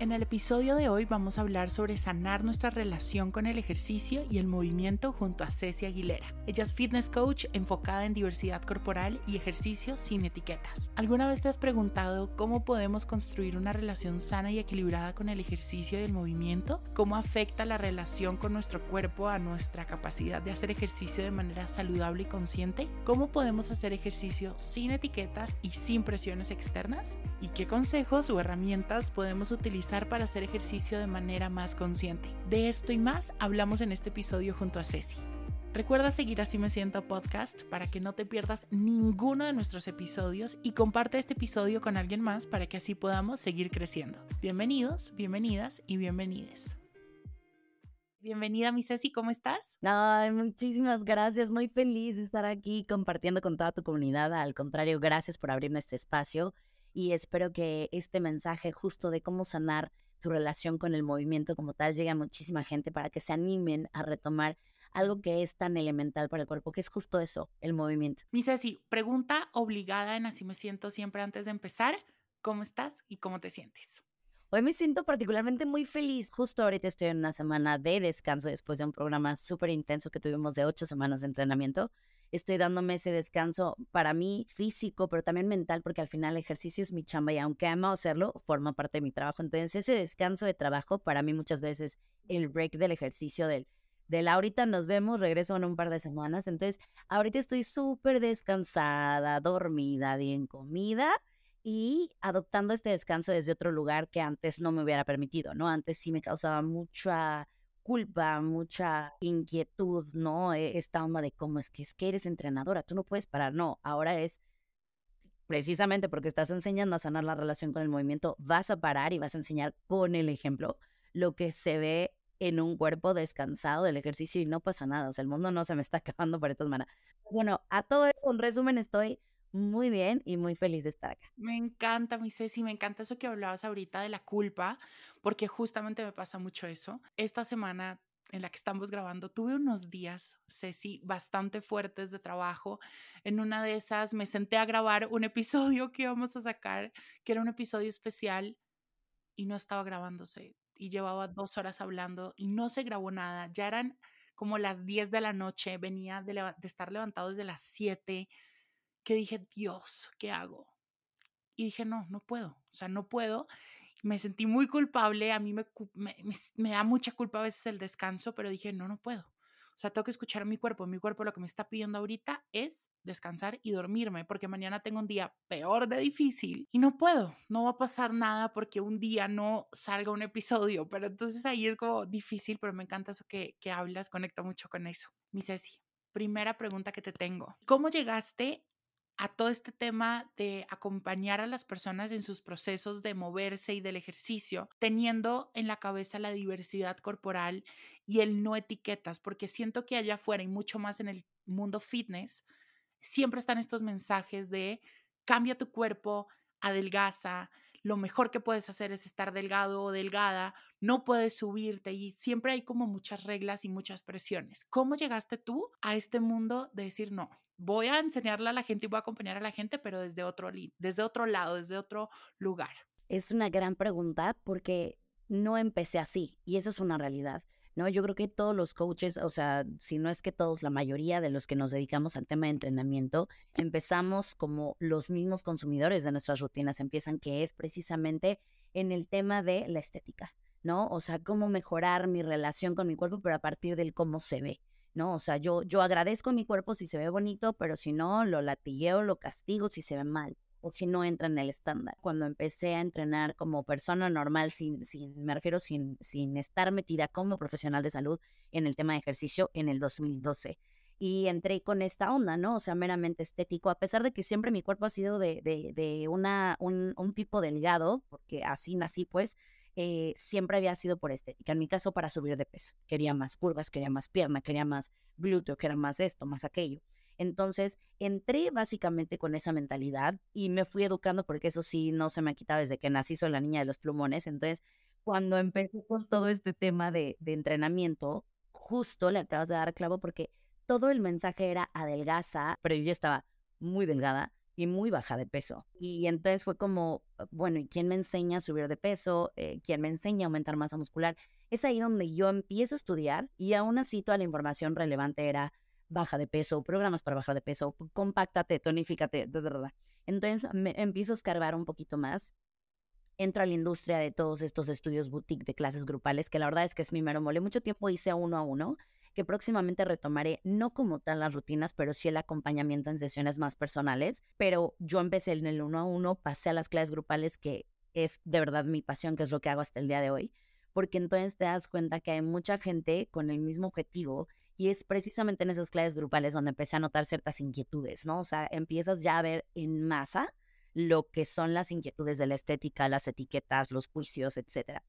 En el episodio de hoy vamos a hablar sobre sanar nuestra relación con el ejercicio y el movimiento junto a Ceci Aguilera. Ella es fitness coach enfocada en diversidad corporal y ejercicio sin etiquetas. ¿Alguna vez te has preguntado cómo podemos construir una relación sana y equilibrada con el ejercicio y el movimiento? ¿Cómo afecta la relación con nuestro cuerpo a nuestra capacidad de hacer ejercicio de manera saludable y consciente? ¿Cómo podemos hacer ejercicio sin etiquetas y sin presiones externas? ¿Y qué consejos o herramientas podemos utilizar para hacer ejercicio de manera más consciente. De esto y más hablamos en este episodio junto a Ceci. Recuerda seguir Así Me Siento Podcast para que no te pierdas ninguno de nuestros episodios y comparte este episodio con alguien más para que así podamos seguir creciendo. Bienvenidos, bienvenidas y bienvenides. Bienvenida, mi Ceci, ¿cómo estás? Ay, muchísimas gracias, muy feliz de estar aquí compartiendo con toda tu comunidad. Al contrario, gracias por abrirme este espacio y espero que este mensaje justo de cómo sanar tu relación con el movimiento como tal llegue a muchísima gente para que se animen a retomar algo que es tan elemental para el cuerpo, que es justo eso, el movimiento. Mi Ceci, pregunta obligada en Así me siento siempre antes de empezar, ¿cómo estás y cómo te sientes? Hoy me siento particularmente muy feliz. Justo ahorita estoy en una semana de descanso después de un programa súper intenso que tuvimos de ocho semanas de entrenamiento estoy dándome ese descanso para mí físico, pero también mental, porque al final el ejercicio es mi chamba y aunque amo hacerlo, forma parte de mi trabajo. Entonces, ese descanso de trabajo para mí muchas veces el break del ejercicio del del ahorita nos vemos, regreso en un par de semanas. Entonces, ahorita estoy súper descansada, dormida, bien comida y adoptando este descanso desde otro lugar que antes no me hubiera permitido, ¿no? Antes sí me causaba mucha culpa, mucha inquietud, ¿no? E, esta onda de cómo es que es que eres entrenadora, tú no puedes parar, no, ahora es precisamente porque estás enseñando a sanar la relación con el movimiento, vas a parar y vas a enseñar con el ejemplo lo que se ve en un cuerpo descansado del ejercicio y no pasa nada, o sea, el mundo no se me está acabando por estas maneras. Bueno, a todo eso, en resumen, estoy muy bien y muy feliz de estar acá. Me encanta, mi Ceci, me encanta eso que hablabas ahorita de la culpa, porque justamente me pasa mucho eso. Esta semana en la que estamos grabando, tuve unos días, Ceci, bastante fuertes de trabajo. En una de esas me senté a grabar un episodio que íbamos a sacar, que era un episodio especial, y no estaba grabándose. Y llevaba dos horas hablando y no se grabó nada. Ya eran como las 10 de la noche, venía de, de estar levantado desde las 7 que dije, Dios, ¿qué hago? Y dije, no, no puedo, o sea, no puedo. Me sentí muy culpable, a mí me, me, da mucha culpa a veces el descanso, pero dije, no, no puedo. O sea, tengo que escuchar a mi cuerpo. Mi cuerpo lo que me está pidiendo ahorita es descansar y dormirme, porque mañana tengo un día peor de difícil y no puedo. No va a pasar nada porque un día no salga un episodio. Pero entonces ahí es como difícil, pero me encanta eso que, que hablas, conecto mucho con eso. Mi Ceci, primera pregunta que te tengo. ¿Cómo llegaste a todo este tema de acompañar a las personas en sus procesos de moverse y del ejercicio, teniendo en la cabeza la diversidad corporal y el no etiquetas, porque siento que allá afuera y mucho más en el mundo fitness, siempre están estos mensajes de cambia tu cuerpo, adelgaza, lo mejor que puedes hacer es estar delgado o delgada, no puedes subirte y siempre hay como muchas reglas y muchas presiones. ¿Cómo llegaste tú a este mundo de decir no? voy a enseñarle a la gente y voy a acompañar a la gente, pero desde otro, desde otro lado, desde otro lugar? Es una gran pregunta porque no empecé así y eso es una realidad. ¿No? Yo creo que todos los coaches, o sea, si no es que todos, la mayoría de los que nos dedicamos al tema de entrenamiento, empezamos como los mismos consumidores de nuestras rutinas, empiezan que es precisamente en el tema de la estética, ¿no? O sea, cómo mejorar mi relación con mi cuerpo, pero a partir del cómo se ve. ¿no? O sea, yo, yo agradezco a mi cuerpo si se ve bonito, pero si no, lo latigueo, lo castigo si se ve mal o si no entra en el estándar. Cuando empecé a entrenar como persona normal, sin, sin, me refiero sin, sin estar metida como profesional de salud en el tema de ejercicio en el 2012. y entré con esta onda, ¿no? O sea, meramente estético, a pesar de que siempre mi cuerpo ha sido de, de, de una, un, un, tipo delgado, porque así nací, pues, eh, siempre había sido por estética. En mi caso, para subir de peso. Quería más curvas, quería más pierna, quería más glúteo, quería más esto, más aquello. Entonces, entré básicamente con esa mentalidad y me fui educando, porque eso sí no se me ha quitado desde que nací, soy la niña de los plumones. Entonces, cuando empecé con todo este tema de, entrenamiento, justo le acabas de dar clavo porque todo el mensaje era adelgaza, pero yo ya estaba muy delgada y muy baja de peso. Y entonces fue como, ah, bueno, ¿y quién me enseña a subir de peso? Eh, ¿Quién me enseña a aumentar masa muscular? Es ahí donde yo empiezo a estudiar y aún así toda la información relevante era baja de peso, programas para bajar de peso, compactate, tonifícate, verdad. Entonces me empiezo a escarbar un poquito más. Entro a la industria de todos estos estudios boutique de clases grupales, que la verdad es que es mi mero mole. Mucho tiempo hice uno a uno que próximamente retomaré, no como tal las rutinas, pero sí el acompañamiento en sesiones más personales. Pero yo empecé en el uno a uno, pasé a las clases grupales, que es de verdad mi pasión, que es lo que hago hasta el día de hoy, porque entonces te das cuenta que hay mucha gente con el mismo objetivo y es precisamente en esas clases grupales donde empecé a notar ciertas inquietudes, ¿no? O sea, empiezas ya a ver en masa lo que son las inquietudes de la estética, las etiquetas, los juicios, etcétera.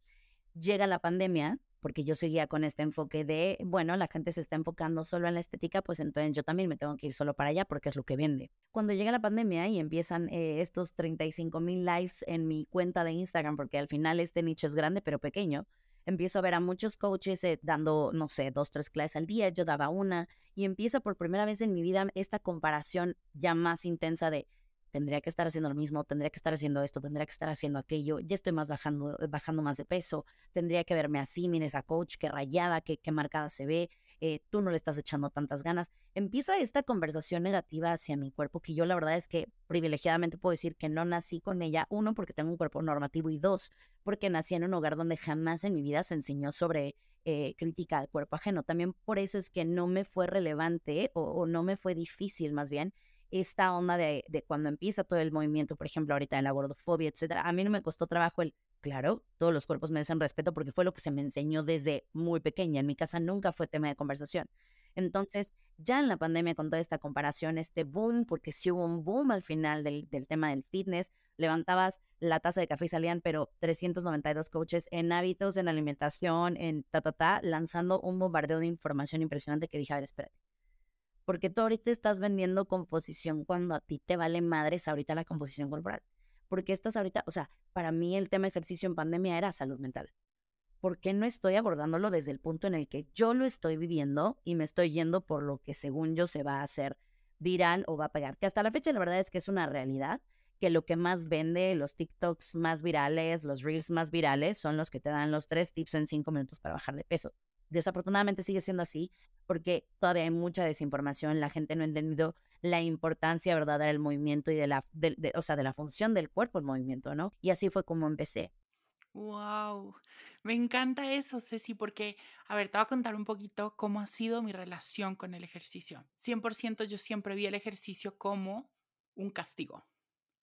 Llega la pandemia porque yo seguía con este enfoque de, bueno, la gente se está enfocando solo en la estética, pues entonces yo también me tengo que ir solo para allá porque es lo que vende. Cuando llega la pandemia y empiezan eh, estos 35 mil lives en mi cuenta de Instagram, porque al final este nicho es grande pero pequeño, empiezo a ver a muchos coaches eh, dando, no sé, dos, tres clases al día, yo daba una, y empieza por primera vez en mi vida esta comparación ya más intensa de, tendría que estar haciendo lo mismo, tendría que estar haciendo esto, tendría que estar haciendo aquello, ya estoy más bajando, bajando más de peso, tendría que verme así, mira esa coach, qué rayada, qué, qué marcada se ve, eh, tú no le estás echando tantas ganas. Empieza esta conversación negativa hacia mi cuerpo, que yo la verdad es que privilegiadamente puedo decir que no nací con ella, uno, porque tengo un cuerpo normativo y dos, porque nací en un hogar donde jamás en mi vida se enseñó sobre eh, crítica al cuerpo ajeno. También por eso es que no me fue relevante o, no me fue difícil más bien esta onda de, de, cuando empieza todo el movimiento, por ejemplo, ahorita de la gordofobia, etcétera, a mí no me costó trabajo el, claro, todos los cuerpos merecen respeto porque fue lo que se me enseñó desde muy pequeña. En mi casa nunca fue tema de conversación. Entonces, ya en la pandemia, con toda esta comparación, este boom, porque sí hubo un boom al final del, del tema del fitness, levantabas la taza de café y salían, pero 392 coaches en hábitos, en alimentación, en ta, ta, ta, lanzando un bombardeo de información impresionante que dije, a ver, espérate porque tú ahorita estás vendiendo composición cuando a ti te vale madres ahorita la composición corporal. Porque estás ahorita, o sea, para mí el tema ejercicio en pandemia era salud mental. ¿Por qué no estoy abordándolo desde el punto en el que yo lo estoy viviendo y me estoy yendo por lo que según yo se va a hacer viral o va a pegar? Que hasta la fecha la verdad es que es una realidad que lo que más vende, los TikToks más virales, los Reels más virales, son los que te dan los tres tips en cinco minutos para bajar de peso. Desafortunadamente sigue siendo así porque todavía hay mucha desinformación, la gente no ha entendido la importancia verdadera del movimiento y de la, o sea, de la función del cuerpo en movimiento, ¿no? Y así fue como empecé. Wow, me encanta eso, Ceci, porque, a ver, te voy a contar un poquito cómo ha sido mi relación con el ejercicio. 100% yo siempre vi el ejercicio como un castigo,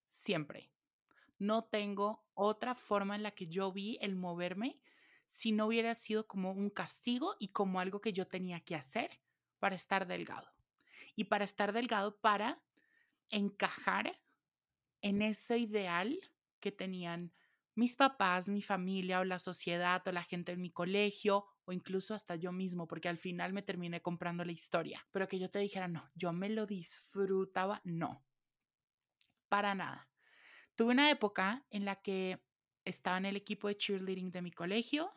siempre. No tengo otra forma en la que yo vi el moverme si no hubiera sido como un castigo y como algo que yo tenía que hacer para estar delgado. Y para estar delgado, para encajar en ese ideal que tenían mis papás, mi familia o la sociedad o la gente en mi colegio o incluso hasta yo mismo, porque al final me terminé comprando la historia. Pero que yo te dijera, no, yo me lo disfrutaba, no, para nada. Tuve una época en la que estaba en el equipo de cheerleading de mi colegio.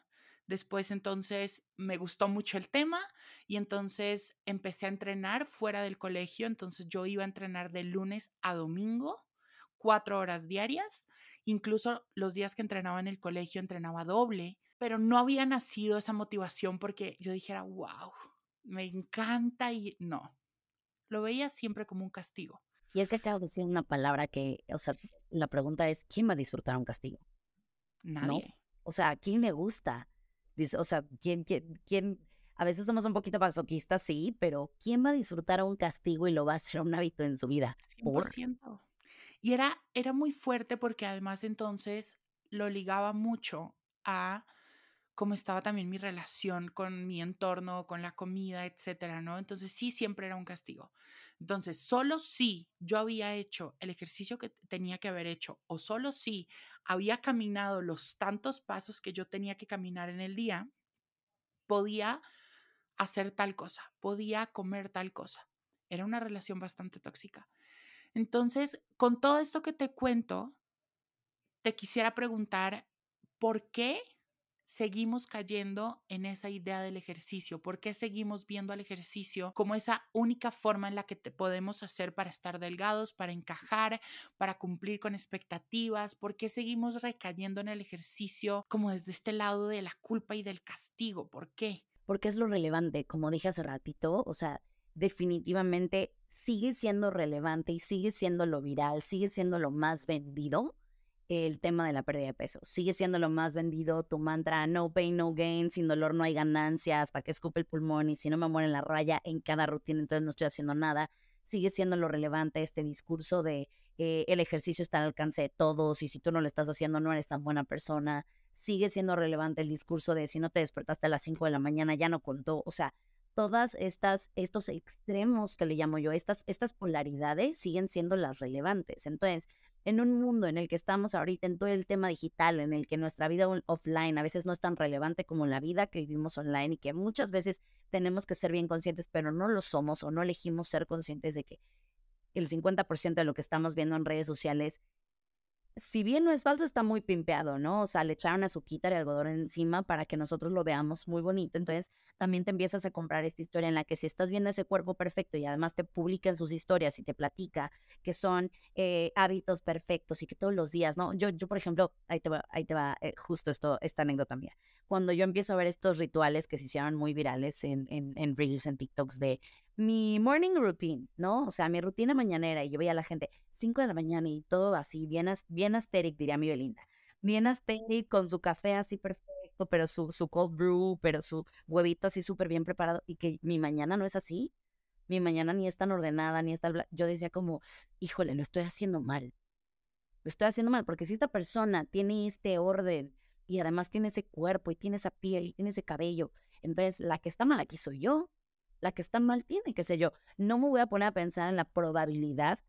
Después entonces me gustó mucho el tema y entonces empecé a entrenar fuera del colegio. Entonces yo iba a entrenar de lunes a domingo, cuatro horas diarias. Incluso los días que entrenaba en el colegio entrenaba doble, pero no había nacido esa motivación porque yo dijera, wow, me encanta y no. Lo veía siempre como un castigo. Y es que acabo de decir una palabra que, o sea, la pregunta es, ¿quién va a disfrutar un castigo? Nadie. O sea, ¿a quién le gusta? Dice, o sea, ¿quién, quién, quién? A veces somos un poquito pasoquistas, sí, pero ¿quién va a disfrutar un castigo y lo va a hacer un hábito en su vida? 100%. Y era, era muy fuerte porque además entonces lo ligaba mucho a cómo estaba también mi relación con mi entorno, con la comida, etcétera, ¿no? Entonces sí, siempre era un castigo. Entonces, solo si yo había hecho el ejercicio que tenía que haber hecho o solo si había caminado los tantos pasos que yo tenía que caminar en el día, podía hacer tal cosa, podía comer tal cosa. Era una relación bastante tóxica. Entonces, con todo esto que te cuento, te quisiera preguntar, ¿por qué seguimos cayendo en esa idea del ejercicio? ¿Por qué seguimos viendo al ejercicio como esa única forma en la que te podemos hacer para estar delgados, para encajar, para cumplir con expectativas? ¿Por qué seguimos recayendo en el ejercicio como desde este lado de la culpa y del castigo? ¿Por qué? Porque es lo relevante, como dije hace ratito, o sea, definitivamente sigue siendo relevante y sigue siendo lo viral, sigue siendo lo más vendido el tema de la pérdida de peso. Sigue siendo lo más vendido tu mantra, no pain, no gain, sin dolor no hay ganancias, para que escupe el pulmón y si no me muero en la raya en cada rutina, entonces no estoy haciendo nada. Sigue siendo lo relevante este discurso de eh, el ejercicio está al alcance de todos y si tú no lo estás haciendo no eres tan buena persona. Sigue siendo relevante el discurso de si no te despertaste a las 5 de la mañana ya no contó. O sea, todas estas, estos extremos que le llamo yo, estas, estas polaridades siguen siendo las relevantes. Entonces, en un mundo en el que estamos ahorita, en todo el tema digital, en el que nuestra vida offline a veces no es tan relevante como la vida que vivimos online y que muchas veces tenemos que ser bien conscientes, pero no lo somos o no elegimos ser conscientes de que el 50% de lo que estamos viendo en redes sociales si bien no es falso, está muy pimpeado, ¿no? O sea, le echaron azuquita y algodón encima para que nosotros lo veamos muy bonito. Entonces, también te empiezas a comprar esta historia en la que si estás viendo ese cuerpo perfecto y además te publican sus historias y te platica que son eh, hábitos perfectos y que todos los días, ¿no? Yo, yo por ejemplo, ahí te va, ahí te va eh, justo esto, esta anécdota mía cuando yo empiezo a ver estos rituales que se hicieron muy virales en, en, en Reels, en TikToks de mi morning routine, ¿no? O sea, mi rutina mañanera y yo veía a la gente 5 de la mañana y todo así, bien, bien asteric, diría mi Belinda. Bien asteric con su café así perfecto, pero su, su cold brew, pero su huevito así súper bien preparado y que mi mañana no es así. Mi mañana ni es tan ordenada, ni es tan... Yo decía como, híjole, lo estoy haciendo mal. Lo estoy haciendo mal, porque si esta persona tiene este orden y además tiene ese cuerpo y tiene esa piel y tiene ese cabello. Entonces, la que está mal aquí soy yo. La que está mal tiene que ser yo. No me voy a poner a pensar en la probabilidad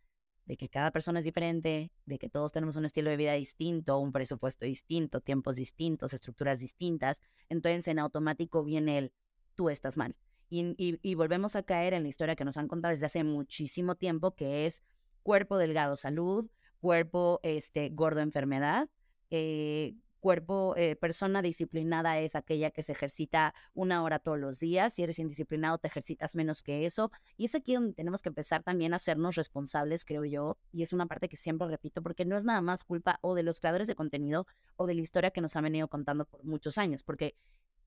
de que cada persona es diferente, de que todos tenemos un estilo de vida distinto, un presupuesto distinto, tiempos distintos, estructuras distintas. Entonces, en automático viene el tú estás mal. Y, y, volvemos a caer en la historia que nos han contado desde hace muchísimo tiempo, que es cuerpo delgado, salud, cuerpo este, gordo, enfermedad, eh, cuerpo, eh, persona disciplinada es aquella que se ejercita una hora todos los días. Si eres indisciplinado, te ejercitas menos que eso. Y es aquí donde tenemos que empezar también a hacernos responsables, creo yo. Y es una parte que siempre repito, porque no es nada más culpa o de los creadores de contenido o de la historia que nos han venido contando por muchos años. Porque,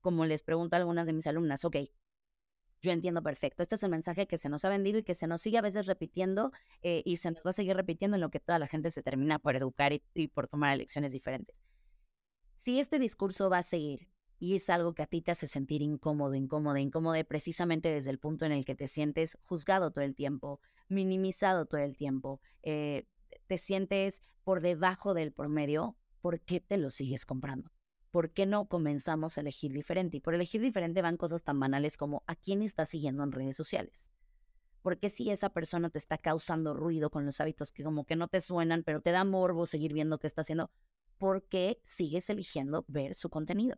como les pregunto a algunas de mis alumnas, ok, yo entiendo perfecto. Este es el mensaje que se nos ha vendido y que se nos sigue a veces repitiendo eh, y se nos va a seguir repitiendo en lo que toda la gente se termina por educar y por tomar elecciones diferentes si este discurso va a seguir y es algo que a ti te hace sentir incómodo, incómodo, incómodo, precisamente desde el punto en el que te sientes juzgado todo el tiempo, minimizado todo el tiempo, eh, te sientes por debajo del promedio, ¿por qué te lo sigues comprando? ¿Por qué no comenzamos a elegir diferente? Y por elegir diferente van cosas tan banales como a quién estás siguiendo en redes sociales. ¿Por qué si esa persona te está causando ruido con los hábitos que como que no te suenan, pero te da morbo seguir viendo qué está haciendo? ¿Por qué sigues eligiendo ver su contenido?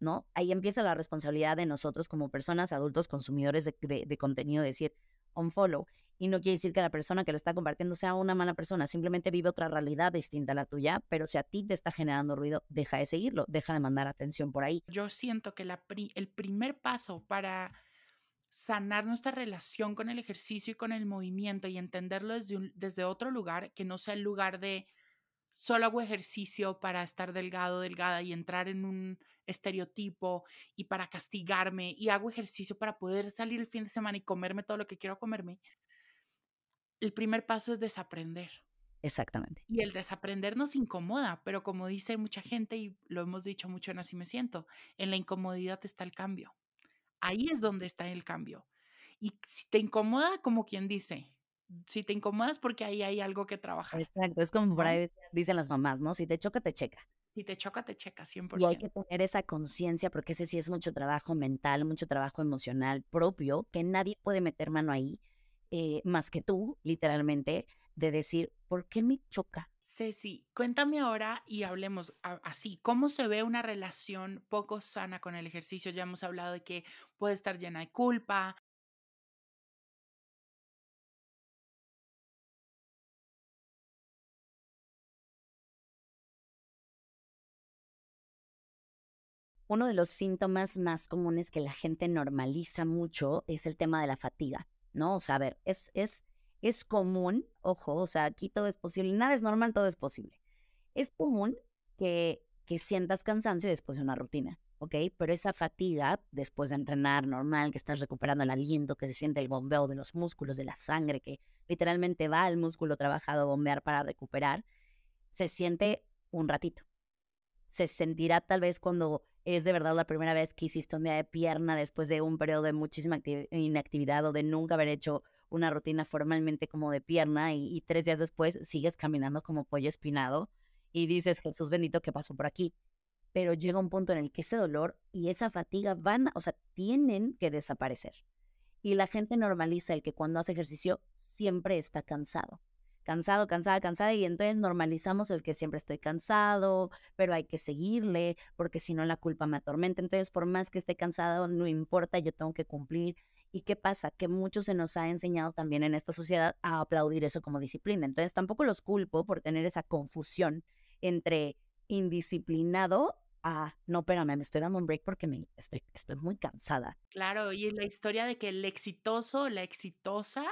¿No? Ahí empieza la responsabilidad de nosotros como personas, adultos, consumidores de, de, contenido, decir unfollow. Y no quiere decir que la persona que lo está compartiendo sea una mala persona, simplemente vive otra realidad distinta a la tuya, pero si a ti te está generando ruido, deja de seguirlo, deja de mandar atención por ahí. Yo siento que la el primer paso para sanar nuestra relación con el ejercicio y con el movimiento y entenderlo desde, desde otro lugar, que no sea el lugar de solo hago ejercicio para estar delgado, delgada y entrar en un estereotipo y para castigarme y hago ejercicio para poder salir el fin de semana y comerme todo lo que quiero comerme, el primer paso es desaprender. Exactamente. Y el desaprender nos incomoda, pero como dice mucha gente y lo hemos dicho mucho en Así me siento, en la incomodidad está el cambio. Ahí es donde está el cambio. Y si te incomoda, como quien dice, si te incomodas porque ahí hay algo que trabajar. Exacto, es como por ahí dicen las mamás, ¿no? Si te choca, te checa. Si te choca, te checa, 100%. Y hay que tener esa conciencia, porque ese sí es mucho trabajo mental, mucho trabajo emocional propio, que nadie puede meter mano ahí, eh, más que tú, literalmente, de decir, ¿por qué me choca? Ceci, cuéntame ahora y hablemos así, ¿cómo se ve una relación poco sana con el ejercicio? Ya hemos hablado de que puede estar llena de culpa, Uno de los síntomas más comunes que la gente normaliza mucho es el tema de la fatiga, ¿no? O sea, a ver, es, es, es común, ojo, o sea, aquí todo es posible, nada es normal, todo es posible. Es común que, que sientas cansancio después de una rutina, ¿ok? Pero esa fatiga, después de entrenar normal, que estás recuperando el aliento, que se siente el bombeo de los músculos, de la sangre, que literalmente va al músculo trabajado a bombear para recuperar, se siente un ratito. Se sentirá tal vez cuando es de verdad la primera vez que hiciste un día de pierna después de un periodo de muchísima inactividad o de nunca haber hecho una rutina formalmente como de pierna y, tres días después sigues caminando como pollo espinado y dices, Jesús bendito, que pasó por aquí? Pero llega un punto en el que ese dolor y esa fatiga van, o sea, tienen que desaparecer. Y la gente normaliza el que cuando hace ejercicio siempre está cansado cansado, cansada, cansada, y entonces normalizamos el que siempre estoy cansado, pero hay que seguirle, porque si no la culpa me atormenta. Entonces, por más que esté cansado, no importa, yo tengo que cumplir. ¿Y qué pasa? Que mucho se nos ha enseñado también en esta sociedad a aplaudir eso como disciplina. Entonces, tampoco los culpo por tener esa confusión entre indisciplinado a, no, espérame, me estoy dando un break porque me, estoy, estoy muy cansada. Claro, y la historia de que el exitoso, la exitosa,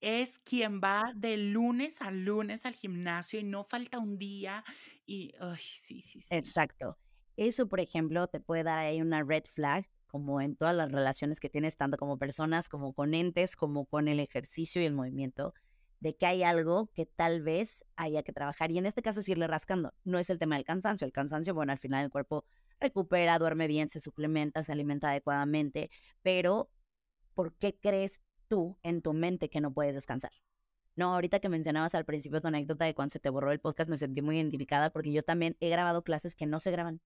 es quien va de lunes a lunes al gimnasio y no falta un día y, ay, sí, sí, sí. Exacto. Eso, por ejemplo, te puede dar ahí una red flag, como en todas las relaciones que tienes, tanto como personas, como con entes, como con el ejercicio y el movimiento, de que hay algo que tal vez haya que trabajar. Y en este caso es irle rascando. No es el tema del cansancio. El cansancio, bueno, al final el cuerpo recupera, duerme bien, se suplementa, se alimenta adecuadamente, pero ¿por qué crees tú en tu mente que no puedes descansar. No, ahorita que mencionabas al principio tu anécdota de cuando se te borró el podcast, me sentí muy identificada porque yo también he grabado clases que no se graban.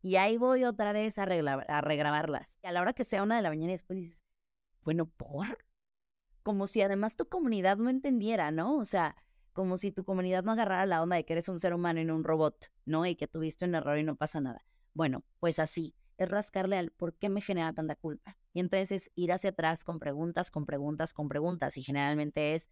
Y ahí voy otra vez a, a regrabarlas. Y a la hora que sea una de la mañana y después dices, bueno, ¿por? Como si además tu comunidad no entendiera, ¿no? O sea, como si tu comunidad no agarrara la onda de que eres un ser humano y no un robot, ¿no? Y que tuviste un error y no pasa nada. Bueno, pues así, es rascarle al por qué me genera tanta culpa. Y entonces es ir hacia atrás con preguntas, con preguntas, con preguntas. Y generalmente es,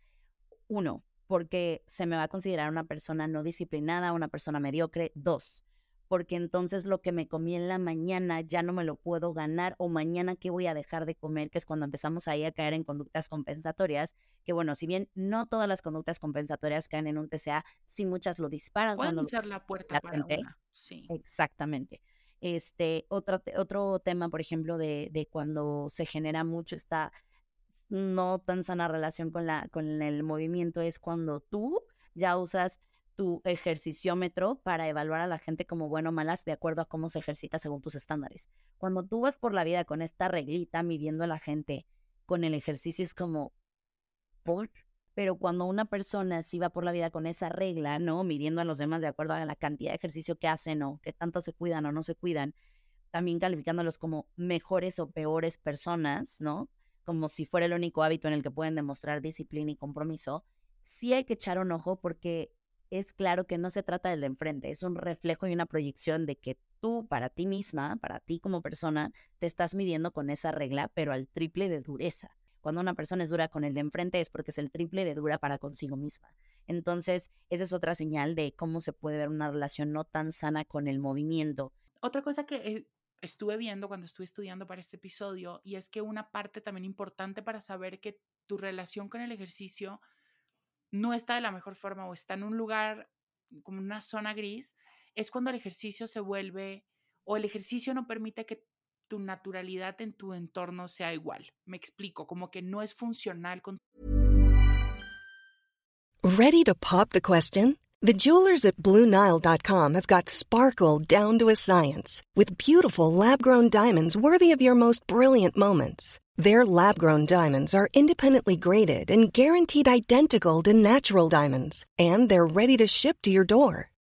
uno, porque se me va a considerar una persona no disciplinada, una persona mediocre. Dos, porque entonces lo que me comí en la mañana ya no me lo puedo ganar o mañana qué voy a dejar de comer, que es cuando empezamos ahí a caer en conductas compensatorias, que bueno, si bien no todas las conductas compensatorias caen en un TCA, sí muchas lo disparan. Pueden ser la puerta para una. Sí. Exactamente. Este, otro, tema, por ejemplo, de, de cuando se genera mucho esta no tan sana relación con, la, con el movimiento es cuando tú ya usas tu ejerciciómetro para evaluar a la gente como bueno o malas de acuerdo a cómo se ejercita según tus estándares. Cuando tú vas por la vida con esta reglita midiendo a la gente con el ejercicio es como, ¿por? Pero cuando una persona sí va por la vida con esa regla, ¿no? Midiendo a los demás de acuerdo a la cantidad de ejercicio que hacen o que tanto se cuidan o no se cuidan, también calificándolos como mejores o peores personas, ¿no? Como si fuera el único hábito en el que pueden demostrar disciplina y compromiso, sí hay que echar un ojo porque es claro que no se trata del de enfrente, es un reflejo y una proyección de que tú, para ti misma, para ti como persona, te estás midiendo con esa regla, pero al triple de dureza. Cuando una persona es dura con el de enfrente es porque es el triple de dura para consigo misma. Entonces, esa es otra señal de cómo se puede ver una relación no tan sana con el movimiento. Otra cosa que eh, estuve viendo cuando estuve estudiando para este episodio y es que una parte también importante para saber que tu relación con el ejercicio no está de la mejor forma o está en un lugar como una zona gris, es cuando el ejercicio se vuelve o el ejercicio no permite que tu naturalidad en tu entorno sea igual. Me explico, como que no es funcional con Ready to pop the question? The jewelers at bluenile.com have got sparkle down to a science with beautiful lab-grown diamonds worthy of your most brilliant moments. Their lab-grown diamonds are independently graded and guaranteed identical to natural diamonds, and they're ready to ship to your door.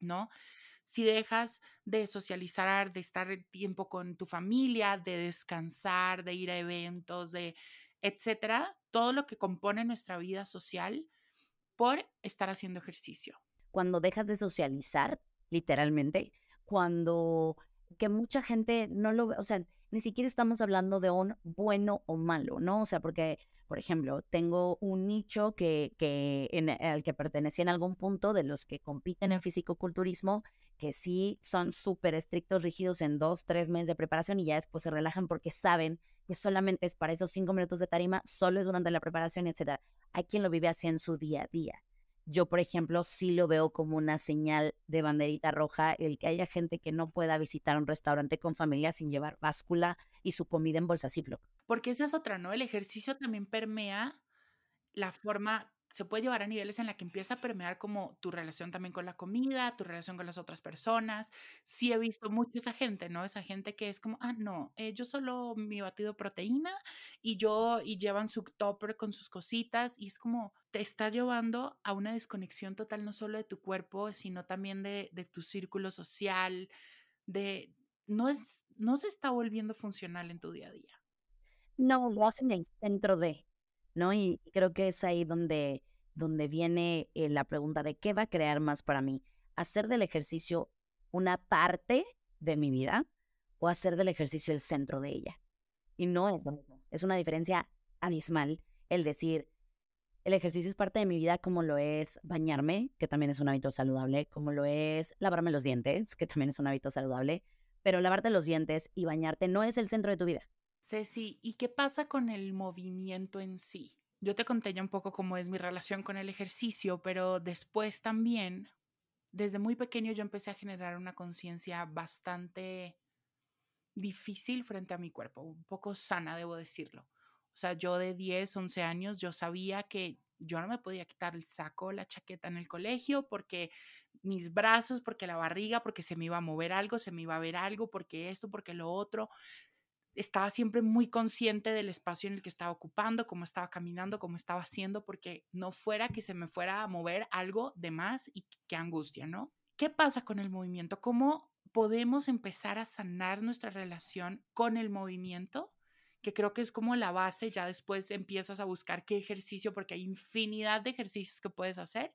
¿no? Si dejas de socializar, de estar tiempo con tu familia, de descansar, de ir a eventos, de etcétera, todo lo que compone nuestra vida social por estar haciendo ejercicio. Cuando dejas de socializar, literalmente, cuando que mucha gente no lo ve, o sea, ni siquiera estamos hablando de un bueno o malo, ¿no? O sea, porque, por ejemplo, tengo un nicho que, al que pertenecía en algún punto de los que compiten en fisicoculturismo, que sí son súper estrictos, rígidos en dos, tres meses de preparación y ya después se relajan porque saben que solamente es para esos cinco minutos de tarima, solo es durante la preparación, etcétera. Hay quien lo vive así en su día a día. Yo, por ejemplo, sí lo veo como una señal de banderita roja el que haya gente que no pueda visitar un restaurante con familia sin llevar báscula y su comida en bolsa Ziploc. Porque esa es otra, ¿no? El ejercicio también permea la forma, se puede llevar a niveles en la que empieza a permear como tu relación también con la comida, tu relación con las otras personas. Sí he visto mucho esa gente, ¿no? Esa gente que es como, ah, no, eh, yo solo mi batido proteína y yo, y llevan su topper con sus cositas y es como, te está llevando a una desconexión total no solo de tu cuerpo, sino también de, de tu círculo social, de, no, es, no se está volviendo funcional en tu día a día. No, lo hacen en el centro de, ¿no? Y creo que es ahí donde, donde viene eh, la pregunta de qué va a crear más para mí. ¿Hacer del ejercicio una parte de mi vida o hacer del ejercicio el centro de ella? Y no es lo mismo. Es una diferencia abismal el decir, el ejercicio es parte de mi vida como lo es bañarme, que también es un hábito saludable, como lo es lavarme los dientes, que también es un hábito saludable, pero lavarte los dientes y bañarte no es el centro de tu vida. Ceci, ¿y qué pasa con el movimiento en sí? Yo te conté ya un poco cómo es mi relación con el ejercicio, pero después también, desde muy pequeño yo empecé a generar una conciencia bastante difícil frente a mi cuerpo, un poco sana, debo decirlo. O sea, yo de 10, 11 años, yo sabía que yo no me podía quitar el saco, la chaqueta en el colegio, porque mis brazos, porque la barriga, porque se me iba a mover algo, se me iba a ver algo, porque esto, porque lo otro. Estaba siempre muy consciente del espacio en el que estaba ocupando, cómo estaba caminando, cómo estaba haciendo, porque no fuera que se me fuera a mover algo de más y qué angustia, ¿no? ¿Qué pasa con el movimiento? ¿Cómo podemos empezar a sanar nuestra relación con el movimiento? que creo que es como la base, ya después empiezas a buscar qué ejercicio, porque hay infinidad de ejercicios que puedes hacer,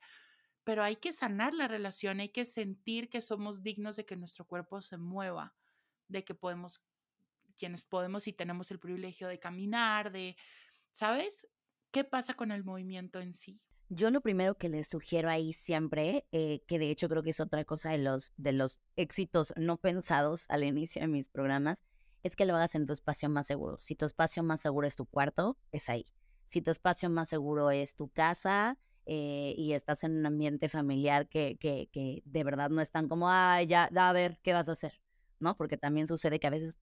pero hay que sanar la relación, hay que sentir que somos dignos de que nuestro cuerpo se mueva, de que podemos, quienes podemos y tenemos el privilegio de caminar, de, ¿sabes? ¿Qué pasa con el movimiento en sí? Yo lo primero que les sugiero ahí siempre, eh, que de hecho creo que es otra cosa de los, de los éxitos no pensados al inicio de mis programas, es que lo hagas en tu espacio más seguro. Si tu espacio más seguro es tu cuarto, es ahí. Si tu espacio más seguro es tu casa eh, y estás en un ambiente familiar que, que, que de verdad no están como, ay, ya, a ver, ¿qué vas a hacer? ¿No? Porque también sucede que a veces,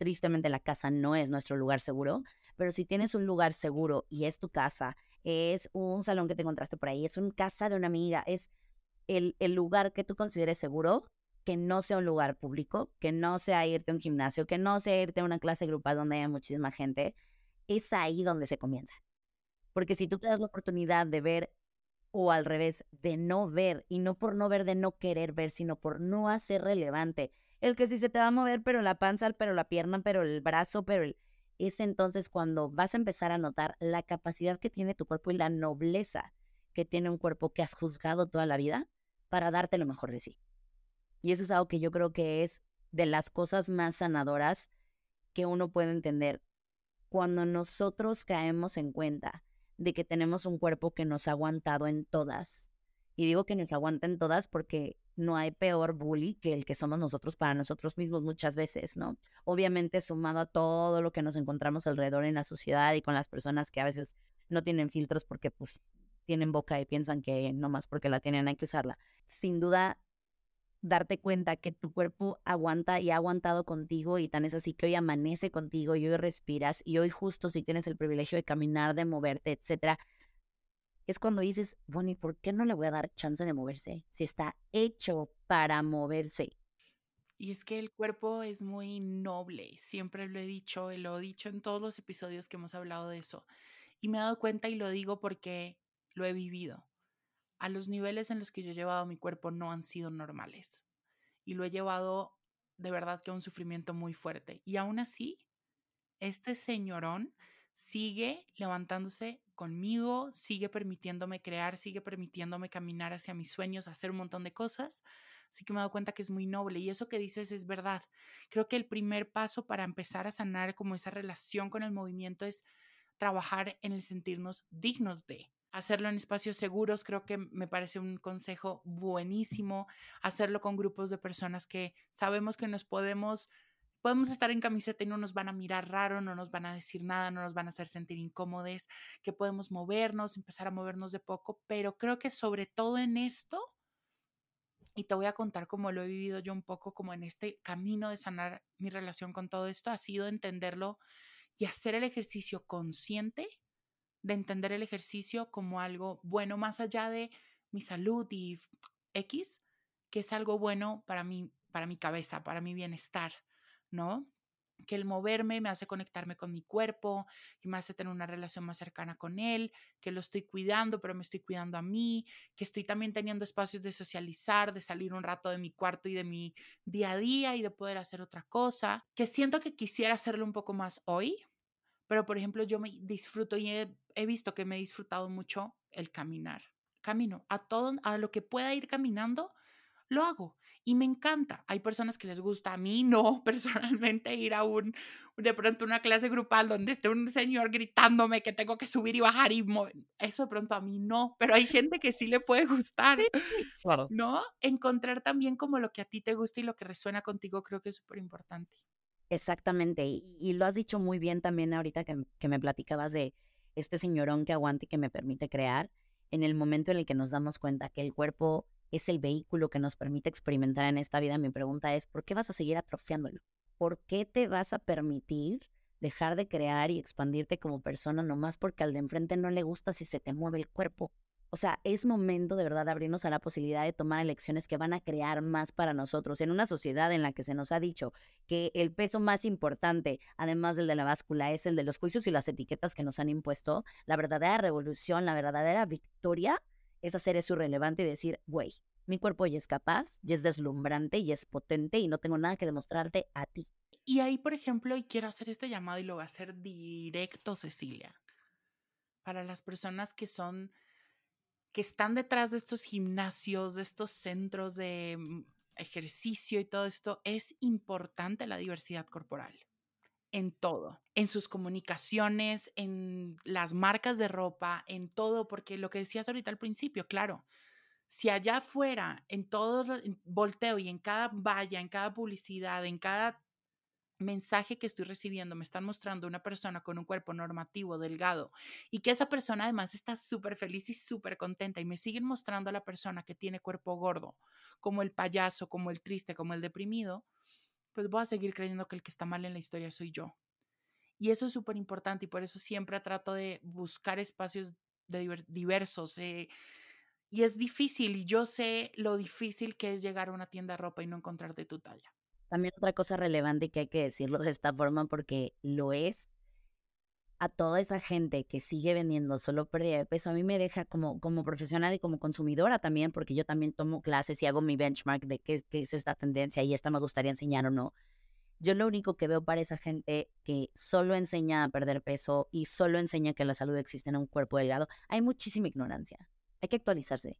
tristemente, la casa no es nuestro lugar seguro, pero si tienes un lugar seguro y es tu casa, es un salón que te encontraste por ahí, es una casa de una amiga, es el, lugar que tú consideres seguro, que no sea un lugar público, que no sea irte a un gimnasio, que no sea irte a una clase grupal donde haya muchísima gente, es ahí donde se comienza. Porque si tú te das la oportunidad de ver o al revés, de no ver, y no por no ver, de no querer ver, sino por no hacer relevante, el que si se te va a mover, pero la panza, pero la pierna, pero el brazo, pero el... Es entonces cuando vas a empezar a notar la capacidad que tiene tu cuerpo y la nobleza que tiene un cuerpo que has juzgado toda la vida para darte lo mejor de sí. Y eso es algo que yo creo que es de las cosas más sanadoras que uno puede entender. Cuando nosotros caemos en cuenta de que tenemos un cuerpo que nos ha aguantado en todas Y digo que nos aguanten todas porque no hay peor bully que el que somos nosotros para nosotros mismos muchas veces, ¿no? Obviamente sumado a todo lo que nos encontramos alrededor en la sociedad y con las personas que a veces no tienen filtros porque pues tienen boca y piensan que no más porque la tienen hay que usarla. Sin duda, darte cuenta que tu cuerpo aguanta y ha aguantado contigo y tan es así que hoy amanece contigo y hoy respiras y hoy justo si tienes el privilegio de caminar, de moverte, etcétera, es cuando dices, bueno, ¿y por qué no le voy a dar chance de moverse? Si está hecho para moverse. Y es que el cuerpo es muy noble, siempre lo he dicho, lo he dicho en todos los episodios que hemos hablado de eso. Y me he dado cuenta y lo digo porque lo he vivido. A los niveles en los que yo he llevado mi cuerpo no han sido normales. Y lo he llevado de verdad que a un sufrimiento muy fuerte. Y aún así, este señorón sigue levantándose conmigo, sigue permitiéndome crear, sigue permitiéndome caminar hacia mis sueños, hacer un montón de cosas. Así que me he dado cuenta que es muy noble y eso que dices es verdad. Creo que el primer paso para empezar a sanar como esa relación con el movimiento es trabajar en el sentirnos dignos de. Hacerlo en espacios seguros creo que me parece un consejo buenísimo. Hacerlo con grupos de personas que sabemos que nos podemos podemos estar en camiseta y no nos van a mirar raro, no nos van a decir nada, no nos van a hacer sentir incómodos, que podemos movernos, empezar a movernos de poco, pero creo que sobre todo en esto, y te voy a contar cómo lo he vivido yo un poco como en este camino de sanar mi relación con todo esto, ha sido entenderlo y hacer el ejercicio consciente de entender el ejercicio como algo bueno más allá de mi salud y X, que es algo bueno para mí, para mi cabeza, para mi bienestar ¿no? que el moverme me hace conectarme con mi cuerpo, que me hace tener una relación más cercana con él, que lo estoy cuidando, pero me estoy cuidando a mí, que estoy también teniendo espacios de socializar, de salir un rato de mi cuarto y de mi día a día y de poder hacer otra cosa, que siento que quisiera hacerlo un poco más hoy, pero por ejemplo yo me disfruto y he, he visto que me he disfrutado mucho el caminar. Camino a todo, a lo que pueda ir caminando, lo hago y me encanta. Hay personas que les gusta, a mí no, personalmente, ir a un, de pronto una clase grupal donde esté un señor gritándome que tengo que subir y bajar y eso de pronto a mí no, pero hay gente que sí le puede gustar, claro. ¿no? Encontrar también como lo que a ti te gusta y lo que resuena contigo creo que es súper importante. Exactamente, y, lo has dicho muy bien también ahorita que, que me platicabas de este señorón que aguanta y que me permite crear, en el momento en el que nos damos cuenta que el cuerpo es el vehículo que nos permite experimentar en esta vida, mi pregunta es, ¿por qué vas a seguir atrofiándolo? ¿Por qué te vas a permitir dejar de crear y expandirte como persona nomás porque al de enfrente no le gusta si se te mueve el cuerpo? O sea, es momento de verdad de abrirnos a la posibilidad de tomar elecciones que van a crear más para nosotros. En una sociedad en la que se nos ha dicho que el peso más importante, además del de la báscula, es el de los juicios y las etiquetas que nos han impuesto, la verdadera revolución, la verdadera victoria es hacer eso relevante y decir, güey, mi cuerpo ya es capaz, ya es deslumbrante, y es potente y no tengo nada que demostrarte a ti. Y ahí, por ejemplo, y quiero hacer este llamado y lo voy a hacer directo, Cecilia, para las personas que son, que están detrás de estos gimnasios, de estos centros de mm, ejercicio y todo esto, es importante la diversidad corporal en todo, en sus comunicaciones, en las marcas de ropa, en todo, porque lo que decías ahorita al principio, claro, si allá afuera, en todo volteo y en cada valla, en cada publicidad, en cada mensaje que estoy recibiendo me están mostrando una persona con un cuerpo normativo, delgado, y que esa persona además está súper feliz y súper contenta, y me siguen mostrando a la persona que tiene cuerpo gordo, como el payaso, como el triste, como el deprimido, pues voy a seguir creyendo que el que está mal en la historia soy yo. Y eso es súper importante y por eso siempre trato de buscar espacios de diversos. Eh, y es difícil y yo sé lo difícil que es llegar a una tienda de ropa y no encontrar de tu talla. También otra cosa relevante que hay que decirlo de esta forma porque lo es a toda esa gente que sigue vendiendo solo pérdida de peso, a mí me deja como, como profesional y como consumidora también, porque yo también tomo clases y hago mi benchmark de qué, qué es esta tendencia y esta me gustaría enseñar o no. Yo lo único que veo para esa gente que solo enseña a perder peso y solo enseña que la salud existe en un cuerpo delgado, hay muchísima ignorancia. Hay que actualizarse.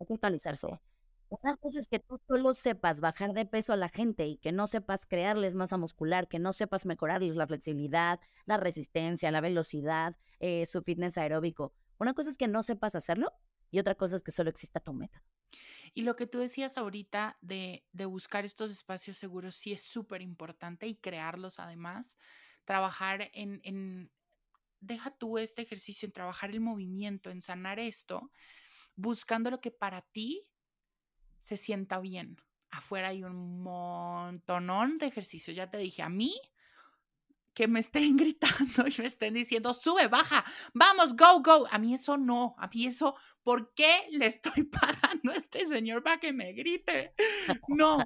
Hay que actualizarse. Una cosa es que tú solo sepas bajar de peso a la gente y que no sepas crearles masa muscular, que no sepas mejorarles la flexibilidad, la resistencia, la velocidad, eh, su fitness aeróbico. Una cosa es que no sepas hacerlo Y otra cosa es que solo exista tu meta. Y lo que tú decías ahorita de, de buscar estos espacios seguros sí es súper importante y crearlos además. Trabajar en, en, deja tú este ejercicio, en trabajar el movimiento, en sanar esto, buscando lo que para ti se sienta bien. Afuera hay un montonón de ejercicios. Ya te dije, a mí que me estén gritando y me estén diciendo, sube, baja, vamos, go, go. A mí eso no, a mí eso, ¿por qué le estoy pagando a este señor para que me grite? No,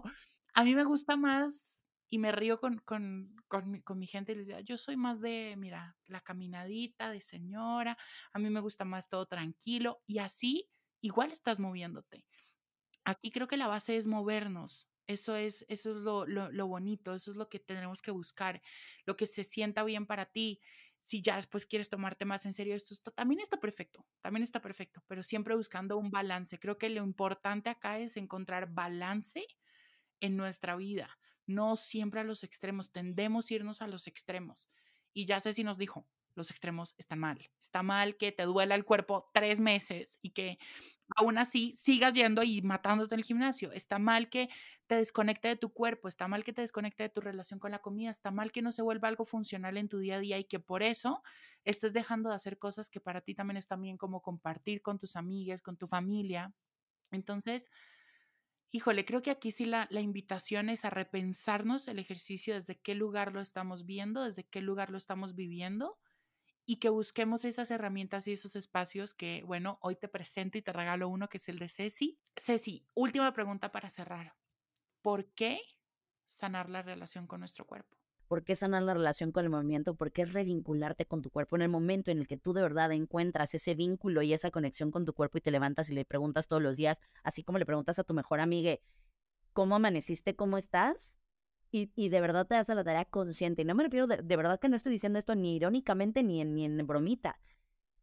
a mí me gusta más y me río con, con, con, mi, con mi gente y les digo, yo soy más de, mira, la caminadita de señora, a mí me gusta más todo tranquilo y así igual estás moviéndote. Aquí creo que la base es movernos, eso es, eso es lo, lo, bonito, eso es lo que tenemos que buscar, lo que se sienta bien para ti. Si ya después quieres tomarte más en serio esto, esto también está perfecto, también está perfecto, pero siempre buscando un balance. Creo que lo importante acá es encontrar balance en nuestra vida, no siempre a los extremos, tendemos a irnos a los extremos. Y ya si nos dijo, los extremos están mal. Está mal que te duela el cuerpo tres meses y que aún así sigas yendo y matándote en el gimnasio. Está mal que te desconecte de tu cuerpo, está mal que te desconecte de tu relación con la comida, está mal que no se vuelva algo funcional en tu día a día y que por eso estés dejando de hacer cosas que para ti también están bien, como compartir con tus amigas, con tu familia. Entonces, híjole, creo que aquí sí la, la invitación es a repensarnos el ejercicio desde qué lugar lo estamos viendo, desde qué lugar lo estamos viviendo y que busquemos esas herramientas y esos espacios que, bueno, hoy te presento y te regalo uno que es el de Ceci. Ceci, última pregunta para cerrar. ¿Por qué sanar la relación con nuestro cuerpo? ¿Por qué sanar la relación con el movimiento? ¿Por qué revincularte con tu cuerpo en el momento en el que tú de verdad encuentras ese vínculo y esa conexión con tu cuerpo y te levantas y le preguntas todos los días, así como le preguntas a tu mejor amiga, ¿cómo amaneciste? ¿Cómo estás? Y, de verdad te a la tarea consciente. Y no me refiero, de, verdad que no estoy diciendo esto ni irónicamente ni en, ni en bromita.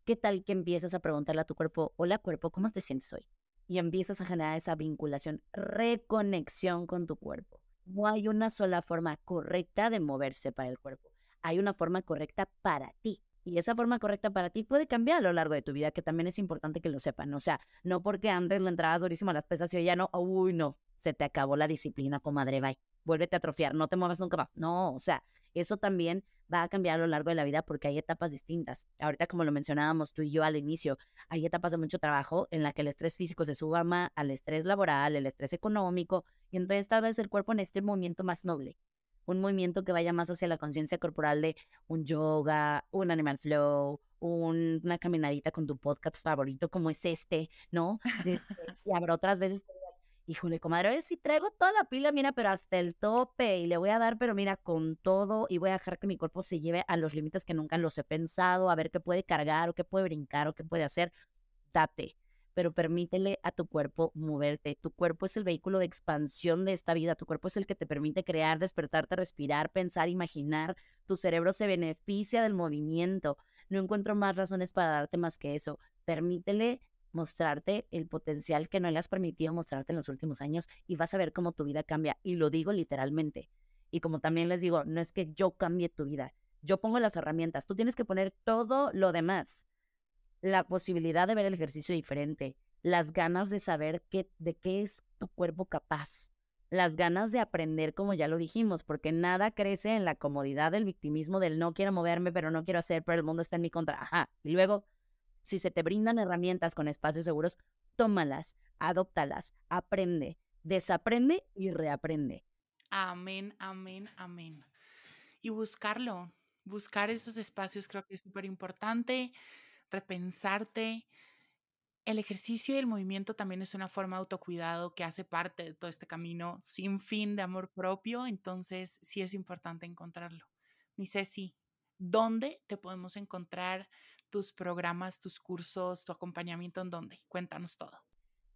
¿Qué tal que empiezas a preguntarle a tu cuerpo, hola cuerpo, ¿cómo te sientes hoy? Y empiezas a generar esa vinculación, reconexión con tu cuerpo. No hay una sola forma correcta de moverse para el cuerpo. Hay una forma correcta para ti. Y esa forma correcta para ti puede cambiar a lo largo de tu vida, que también es importante que lo sepan. O sea, no porque antes le entrabas durísimo a las pesas y hoy ya no, uy, no, se te acabó la disciplina, comadre, bye vuélvete a atrofiar, no te muevas nunca más. No, o sea, eso también va a cambiar a lo largo de la vida porque hay etapas distintas. Ahorita, como lo mencionábamos tú y yo al inicio, hay etapas de mucho trabajo en la que el estrés físico se suma al estrés laboral, el estrés económico, y entonces tal vez el cuerpo en este movimiento más noble, un movimiento que vaya más hacia la conciencia corporal de un yoga, un animal flow, una caminadita con tu podcast favorito como es este, ¿no? y habrá otras veces que híjole, comadre, hoy sí traigo toda la pila, mira, pero hasta el tope y le voy a dar, pero mira, con todo y voy a dejar que mi cuerpo se lleve a los límites que nunca los he pensado, a ver qué puede cargar o qué puede brincar o qué puede hacer. Date, pero permítele a tu cuerpo moverte. Tu cuerpo es el vehículo de expansión de esta vida, tu cuerpo es el que te permite crear, despertarte, respirar, pensar, imaginar. Tu cerebro se beneficia del movimiento. No encuentro más razones para darte más que eso. Permítele mostrarte el potencial que no le has permitido mostrarte en los últimos años y vas a ver cómo tu vida cambia. Y lo digo literalmente. Y como también les digo, no es que yo cambie tu vida, yo pongo las herramientas, tú tienes que poner todo lo demás. La posibilidad de ver el ejercicio diferente, las ganas de saber qué, de qué es tu cuerpo capaz, las ganas de aprender, como ya lo dijimos, porque nada crece en la comodidad del victimismo del no quiero moverme, pero no quiero hacer, pero el mundo está en mi contra. Ajá. Y luego si se te brindan herramientas con espacios seguros, tómalas, adóptalas, aprende, desaprende y reaprende. Amén, amén, amén. Y buscarlo, buscar esos espacios creo que es súper importante, repensarte. El ejercicio y el movimiento también es una forma de autocuidado que hace parte de todo este camino sin fin de amor propio, entonces sí es importante encontrarlo. Mi Ceci, ¿dónde te podemos encontrar? Tus programas, tus cursos, tu acompañamiento en dónde? Cuéntanos todo.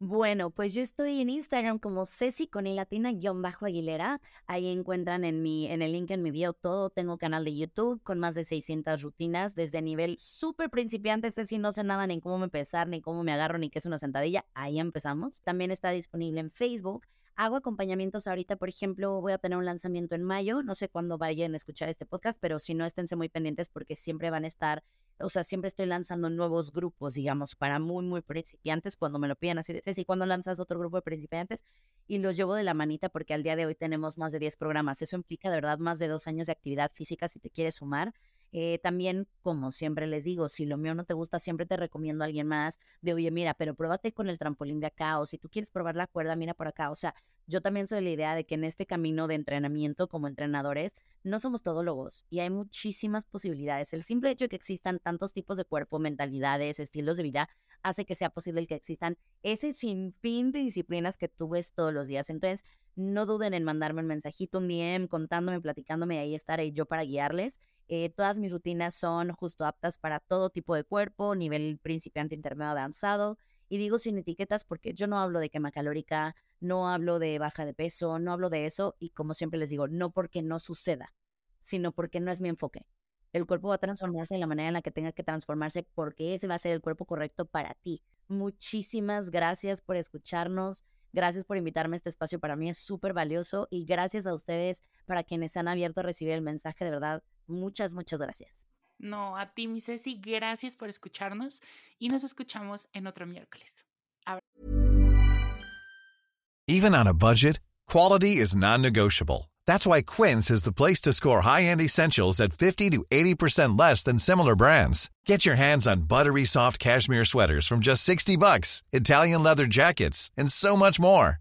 Bueno, pues yo estoy en Instagram como Ceci con el latina-aguilera. Ahí encuentran en, mi, en el link en mi bio todo. Tengo canal de YouTube con más de 600 rutinas desde nivel súper principiante. Ceci no sé nada ni cómo me pesar, ni cómo me agarro, ni qué es una sentadilla. Ahí empezamos. También está disponible en Facebook. Hago acompañamientos ahorita, por ejemplo, voy a tener un lanzamiento en mayo. No sé cuándo vayan a escuchar este podcast, pero si no, esténse muy pendientes porque siempre van a estar o sea, siempre estoy lanzando nuevos grupos, digamos, para muy, muy principiantes, cuando me lo piden así de, sí, cuando lanzas otro grupo de principiantes? Y los llevo de la manita porque al día de hoy tenemos más de 10 programas. Eso implica de verdad más de dos años de actividad física si te quieres sumar. Eh, también, como siempre les digo, si lo mío no te gusta, siempre te recomiendo a alguien más de, oye, mira, pero pruébate con el trampolín de acá, o si tú quieres probar la cuerda, mira por acá. O sea, yo también soy de la idea de que en este camino de entrenamiento como entrenadores, no somos todólogos y hay muchísimas posibilidades. El simple hecho de que existan tantos tipos de cuerpo, mentalidades, estilos de vida, hace que sea posible que existan ese sinfín de disciplinas que tú ves todos los días. Entonces, no duden en mandarme un mensajito, un DM, contándome, platicándome, ahí estaré yo para guiarles. Eh, todas mis rutinas son justo aptas para todo tipo de cuerpo, nivel principiante, intermedio, avanzado. Y digo sin etiquetas porque yo no hablo de quema calórica, no hablo de baja de peso, no hablo de eso. Y como siempre les digo, no porque no suceda, sino porque no es mi enfoque. El cuerpo va a transformarse en la manera en la que tenga que transformarse porque ese va a ser el cuerpo correcto para ti. Muchísimas gracias por escucharnos. Gracias por invitarme a este espacio. Para mí es súper valioso y gracias a ustedes para quienes han abierto a recibir el mensaje. De verdad, muchas, muchas gracias. No, a ti, mi Ceci, gracias por escucharnos y nos escuchamos en otro miércoles. Even on a budget, quality is non-negotiable. That's why Quince is the place to score high-end essentials at 50 to 80% less than similar brands. Get your hands on buttery soft cashmere sweaters from just 60 bucks, Italian leather jackets, and so much more.